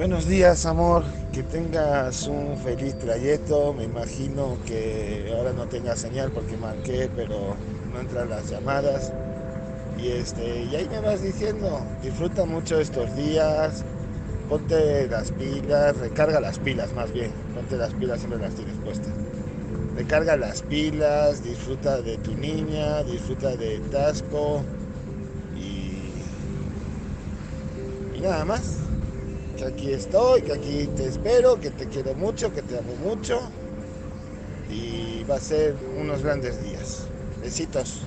Buenos días, amor. Que tengas un feliz trayecto. Me imagino que ahora no tenga señal porque marqué, pero no entran las llamadas. Y este, y ahí me vas diciendo, disfruta mucho estos días, ponte las pilas, recarga las pilas más bien, ponte las pilas siempre las tienes puestas. Recarga las pilas, disfruta de tu niña, disfruta de Tasco y, y nada más que aquí estoy, que aquí te espero, que te quiero mucho, que te amo mucho y va a ser unos grandes días. Besitos.